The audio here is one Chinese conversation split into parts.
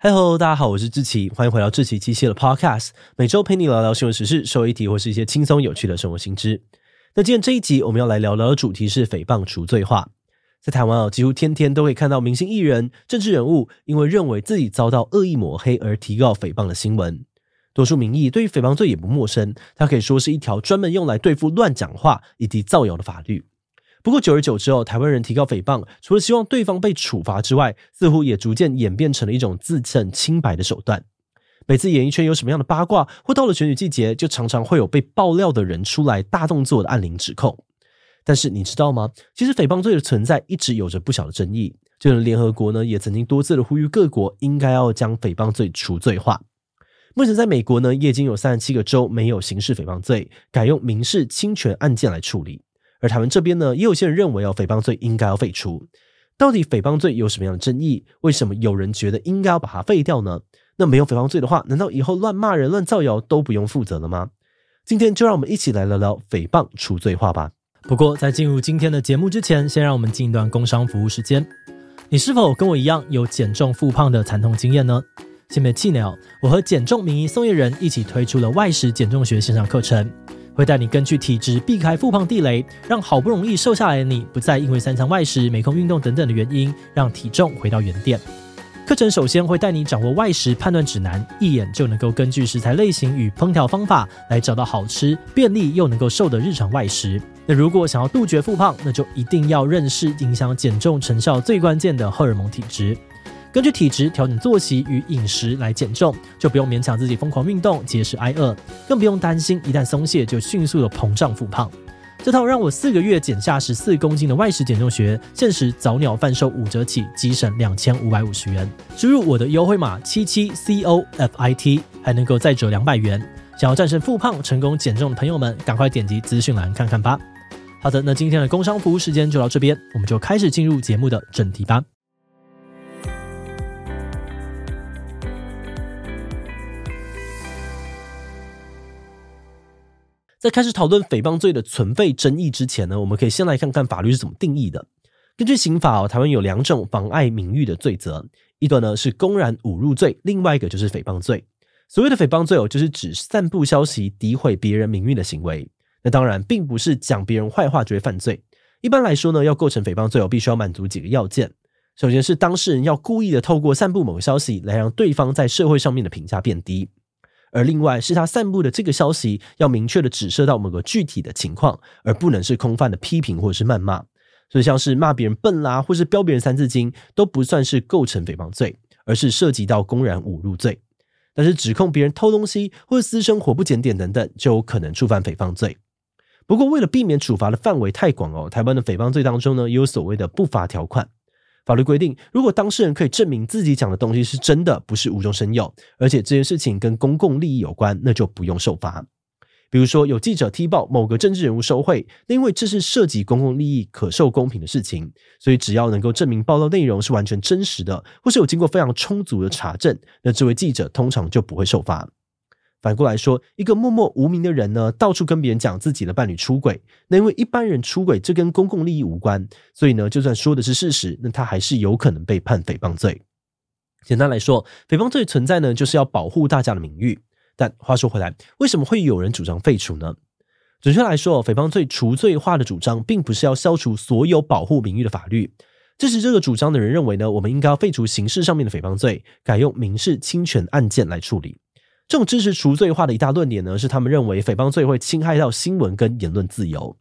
Hello，大家好，我是志奇，欢迎回到志奇机械的 Podcast，每周陪你聊聊新闻时事、社会议题或是一些轻松有趣的生活新知。那今天这一集我们要来聊聊的主题是诽谤除罪化。在台湾啊，几乎天天都会看到明星艺人、政治人物因为认为自己遭到恶意抹黑而提告诽谤的新闻。多数民意对于诽谤罪也不陌生，它可以说是一条专门用来对付乱讲话以及造谣的法律。不过，久而久之后，台湾人提高诽谤，除了希望对方被处罚之外，似乎也逐渐演变成了一种自证清白的手段。每次演艺圈有什么样的八卦，或到了选举季节，就常常会有被爆料的人出来大动作的按铃指控。但是你知道吗？其实诽谤罪的存在一直有着不小的争议。就连联合国呢，也曾经多次的呼吁各国应该要将诽谤罪除罪化。目前在美国呢，已经有三十七个州没有刑事诽谤罪，改用民事侵权案件来处理。而台湾这边呢，也有些人认为哦，诽谤罪应该要废除。到底诽谤罪有什么样的争议？为什么有人觉得应该要把它废掉呢？那没有诽谤罪的话，难道以后乱骂人、乱造谣都不用负责了吗？今天就让我们一起来聊聊诽谤除罪化吧。不过在进入今天的节目之前，先让我们进一段工商服务时间。你是否跟我一样有减重复胖的惨痛经验呢？先别气馁哦，我和减重名医宋彦仁一起推出了外食减重学线上课程。会带你根据体质避开复胖地雷，让好不容易瘦下来的你不再因为三餐外食、没空运动等等的原因，让体重回到原点。课程首先会带你掌握外食判断指南，一眼就能够根据食材类型与烹调方法来找到好吃、便利又能够瘦的日常外食。那如果想要杜绝复胖，那就一定要认识影响减重成效最关键的荷尔蒙体质。根据体质调整作息与饮食来减重，就不用勉强自己疯狂运动、节食挨饿，更不用担心一旦松懈就迅速的膨胀复胖。这套让我四个月减下十四公斤的外食减重学，限时早鸟贩售五折起，即省两千五百五十元。输入我的优惠码七七 C O F I T，还能够再折两百元。想要战胜复胖、成功减重的朋友们，赶快点击资讯栏看看吧。好的，那今天的工商服务时间就到这边，我们就开始进入节目的正题吧。在开始讨论诽谤罪的存废争议之前呢，我们可以先来看看法律是怎么定义的。根据刑法哦，台湾有两种妨碍名誉的罪责，一个呢是公然侮辱罪，另外一个就是诽谤罪。所谓的诽谤罪哦，就是指散布消息诋毁别人名誉的行为。那当然并不是讲别人坏话就会犯罪。一般来说呢，要构成诽谤罪哦，必须要满足几个要件。首先是当事人要故意的透过散布某个消息来让对方在社会上面的评价变低。而另外是他散布的这个消息要明确的指涉到某个具体的情况，而不能是空泛的批评或者是谩骂。所以像是骂别人笨啦，或是标别人三字经，都不算是构成诽谤罪，而是涉及到公然侮辱罪。但是指控别人偷东西或者私生活不检点等等，就有可能触犯诽谤罪。不过为了避免处罚的范围太广哦，台湾的诽谤罪当中呢，也有所谓的不罚条款。法律规定，如果当事人可以证明自己讲的东西是真的，不是无中生有，而且这件事情跟公共利益有关，那就不用受罚。比如说，有记者踢爆某个政治人物受贿，那因为这是涉及公共利益、可受公平的事情，所以只要能够证明报道内容是完全真实的，或是有经过非常充足的查证，那这位记者通常就不会受罚。反过来说，一个默默无名的人呢，到处跟别人讲自己的伴侣出轨，那因为一般人出轨这跟公共利益无关，所以呢，就算说的是事实，那他还是有可能被判诽谤罪。简单来说，诽谤罪存在呢，就是要保护大家的名誉。但话说回来，为什么会有人主张废除呢？准确来说，诽谤罪除罪化的主张，并不是要消除所有保护名誉的法律。支持这个主张的人认为呢，我们应该要废除刑事上面的诽谤罪，改用民事侵权案件来处理。这种支持除罪化的一大论点呢，是他们认为诽谤罪会侵害到新闻跟言论自由。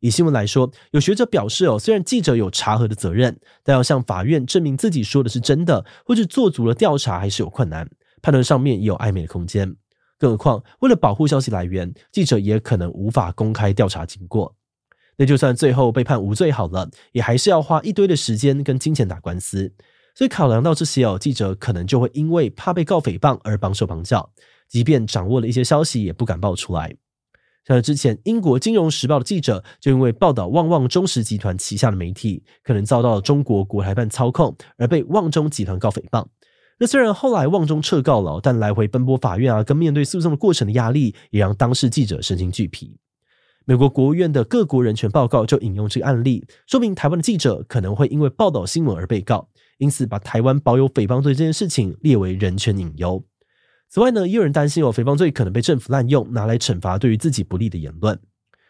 以新闻来说，有学者表示哦，虽然记者有查核的责任，但要向法院证明自己说的是真的，或是做足了调查，还是有困难。判断上面也有暧昧的空间。更何况，为了保护消息来源，记者也可能无法公开调查经过。那就算最后被判无罪好了，也还是要花一堆的时间跟金钱打官司。所以考量到这些哦，记者可能就会因为怕被告诽谤而绑手绑脚，即便掌握了一些消息，也不敢爆出来。像之前英国《金融时报》的记者，就因为报道旺旺中时集团旗下的媒体可能遭到了中国国台办操控，而被旺中集团告诽谤。那虽然后来旺中撤告了，但来回奔波法院啊，跟面对诉讼的过程的压力，也让当事记者身心俱疲。美国国务院的各国人权报告就引用这个案例，说明台湾的记者可能会因为报道新闻而被告，因此把台湾保有诽谤罪这件事情列为人权隐忧。此外呢，也有人担心有诽谤罪可能被政府滥用，拿来惩罚对于自己不利的言论，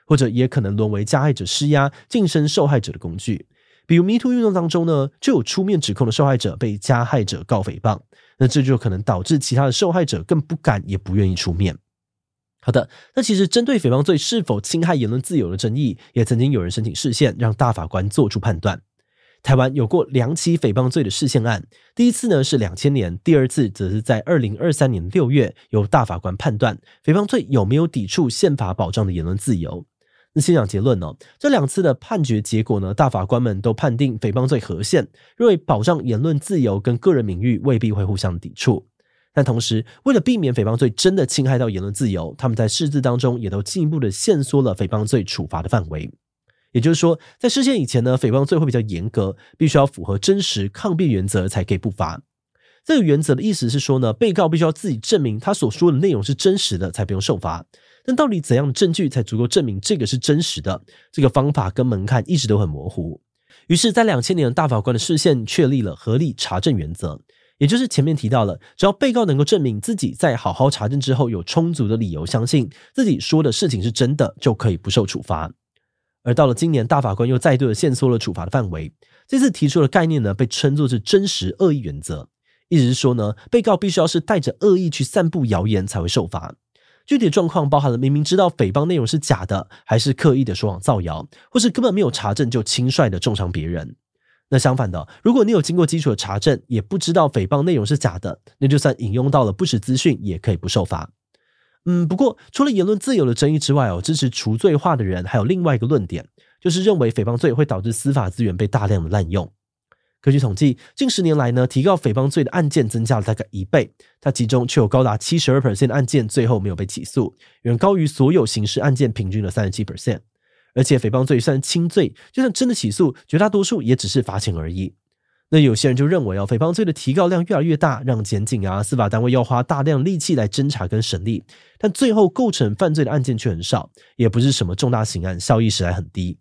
或者也可能沦为加害者施压、晋升受害者的工具。比如 MeToo 运动当中呢，就有出面指控的受害者被加害者告诽谤，那这就可能导致其他的受害者更不敢也不愿意出面。好的，那其实针对诽谤罪是否侵害言论自由的争议，也曾经有人申请释宪，让大法官做出判断。台湾有过两起诽谤罪的释宪案，第一次呢是两千年，第二次则是在二零二三年六月，由大法官判断诽谤罪有没有抵触宪法保障的言论自由。那先讲结论哦，这两次的判决结果呢，大法官们都判定诽谤罪合宪，认为保障言论自由跟个人名誉未必会互相抵触。但同时，为了避免诽谤罪真的侵害到言论自由，他们在释字当中也都进一步的限缩了诽谤罪处罚的范围。也就是说，在释宪以前呢，诽谤罪会比较严格，必须要符合真实抗辩原则才可以不罚。这个原则的意思是说呢，被告必须要自己证明他所说的内容是真实的，才不用受罚。但到底怎样的证据才足够证明这个是真实的？这个方法跟门槛一直都很模糊。于是，在两千年的大法官的释宪确立了合理查证原则。也就是前面提到了，只要被告能够证明自己在好好查证之后有充足的理由相信自己说的事情是真的，就可以不受处罚。而到了今年，大法官又再度的限缩了处罚的范围。这次提出的概念呢，被称作是真实恶意原则，意思是说呢，被告必须要是带着恶意去散布谣言才会受罚。具体状况包含了明明知道诽谤内容是假的，还是刻意的说谎造谣，或是根本没有查证就轻率的重伤别人。那相反的，如果你有经过基础的查证，也不知道诽谤内容是假的，那就算引用到了不实资讯，也可以不受罚。嗯，不过除了言论自由的争议之外哦，支持除罪化的人还有另外一个论点，就是认为诽谤罪会导致司法资源被大量的滥用。根据统计，近十年来呢，提告诽谤罪的案件增加了大概一倍，它其中却有高达七十二 percent 的案件最后没有被起诉，远高于所有刑事案件平均的三十七 percent。而且诽谤罪算轻罪，就算真的起诉，绝大多数也只是罚钱而已。那有些人就认为哦，诽谤罪的提告量越来越大，让检警啊、司法单位要花大量力气来侦查跟审理，但最后构成犯罪的案件却很少，也不是什么重大刑案，效益实在很低。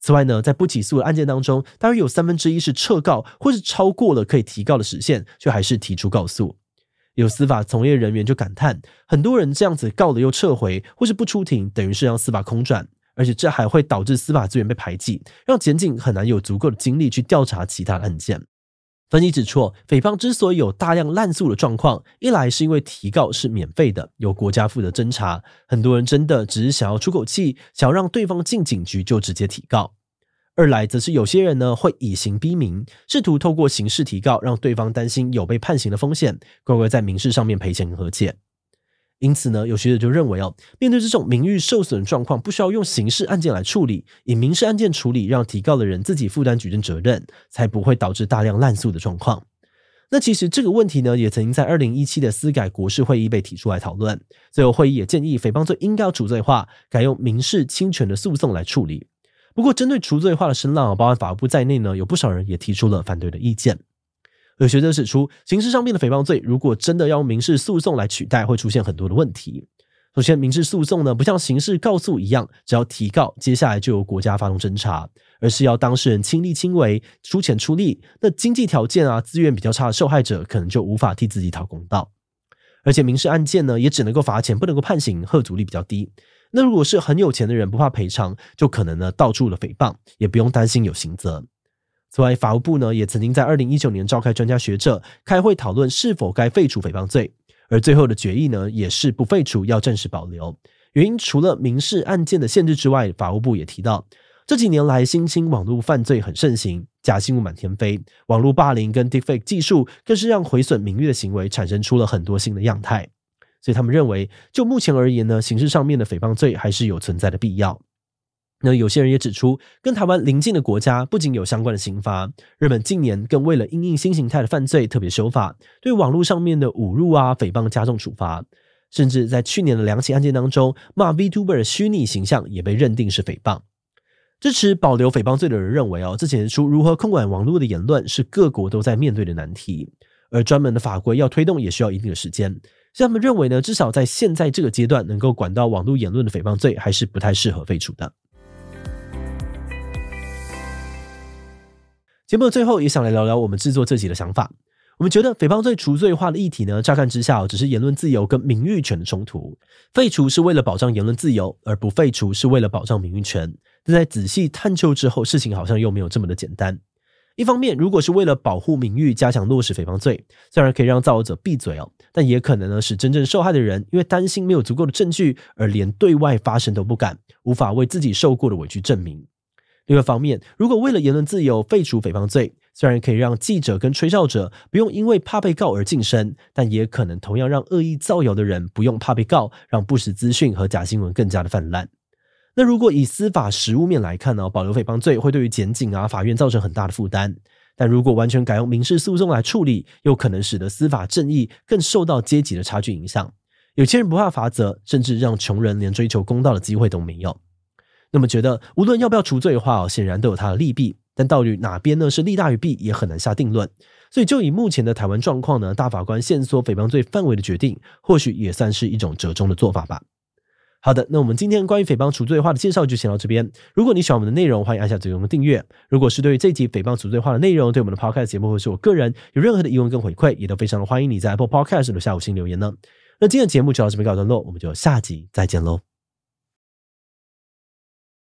此外呢，在不起诉的案件当中，大约有三分之一是撤告，或是超过了可以提告的时限，却还是提出告诉。有司法从业人员就感叹，很多人这样子告了又撤回，或是不出庭，等于是让司法空转。而且这还会导致司法资源被排挤，让检警很难有足够的精力去调查其他案件。分析指出，诽谤之所以有大量滥诉的状况，一来是因为提告是免费的，由国家负责侦查，很多人真的只是想要出口气，想要让对方进警局就直接提告；二来则是有些人呢会以刑逼民，试图透过刑事提告让对方担心有被判刑的风险，乖乖在民事上面赔钱和解。因此呢，有学者就认为哦，面对这种名誉受损状况，不需要用刑事案件来处理，以民事案件处理，让提告的人自己负担举证责任，才不会导致大量滥诉的状况。那其实这个问题呢，也曾经在二零一七的司改国事会议被提出来讨论，最后会议也建议诽谤罪应该要除罪化，改用民事侵权的诉讼来处理。不过，针对除罪化的声浪，包含法务部在内呢，有不少人也提出了反对的意见。有学者指出，刑事上面的诽谤罪，如果真的要用民事诉讼来取代，会出现很多的问题。首先，民事诉讼呢，不像刑事告诉一样，只要提告，接下来就由国家发动侦查，而是要当事人亲力亲为，出钱出力。那经济条件啊，资源比较差的受害者，可能就无法替自己讨公道。而且，民事案件呢，也只能够罚钱，不能够判刑，吓阻力比较低。那如果是很有钱的人，不怕赔偿，就可能呢，到处的诽谤，也不用担心有刑责。此外，法务部呢也曾经在二零一九年召开专家学者开会讨论是否该废除诽谤罪，而最后的决议呢也是不废除，要暂时保留。原因除了民事案件的限制之外，法务部也提到，这几年来新兴网络犯罪很盛行，假新闻满天飞，网络霸凌跟 deepfake 技术更是让毁损名誉的行为产生出了很多新的样态。所以他们认为，就目前而言呢，刑事上面的诽谤罪还是有存在的必要。那有些人也指出，跟台湾邻近的国家不仅有相关的刑罚，日本近年更为了因应新形态的犯罪特别修法，对网络上面的侮辱啊、诽谤加重处罚，甚至在去年的两起案件当中，骂 VTuber 的虚拟形象也被认定是诽谤。支持保留诽谤罪的人认为，哦，这显示出如何控管网络的言论是各国都在面对的难题，而专门的法规要推动也需要一定的时间。所以他们认为呢，至少在现在这个阶段，能够管到网络言论的诽谤罪，还是不太适合废除的。节目的最后，也想来聊聊我们制作这集的想法。我们觉得诽谤罪除罪化的议题呢，乍看之下只是言论自由跟名誉权的冲突，废除是为了保障言论自由，而不废除是为了保障名誉权。但在仔细探究之后，事情好像又没有这么的简单。一方面，如果是为了保护名誉，加强落实诽谤罪，虽然可以让造谣者闭嘴哦，但也可能呢使真正受害的人因为担心没有足够的证据，而连对外发声都不敢，无法为自己受过的委屈证明。另外一方面，如果为了言论自由废除诽谤罪，虽然可以让记者跟吹哨者不用因为怕被告而噤声，但也可能同样让恶意造谣的人不用怕被告，让不实资讯和假新闻更加的泛滥。那如果以司法实务面来看呢，保留诽谤罪会对于检警啊、法院造成很大的负担。但如果完全改用民事诉讼来处理，又可能使得司法正义更受到阶级的差距影响。有钱人不怕罚则，甚至让穷人连追求公道的机会都没有。那么，觉得无论要不要除罪化哦，显然都有它的利弊。但到底哪边呢是利大于弊，也很难下定论。所以，就以目前的台湾状况呢，大法官限缩诽谤罪范围的决定，或许也算是一种折中的做法吧。好的，那我们今天关于诽谤除罪化的介绍就先到这边。如果你喜欢我们的内容，欢迎按下最右的订阅。如果是对于这集诽谤除罪化的内容，对我们的 Podcast 节目或是我个人有任何的疑问跟回馈，也都非常的欢迎你在 Apple Podcast 留下五星留言呢。那今天的节目就到这边告一段落，我们就下集再见喽。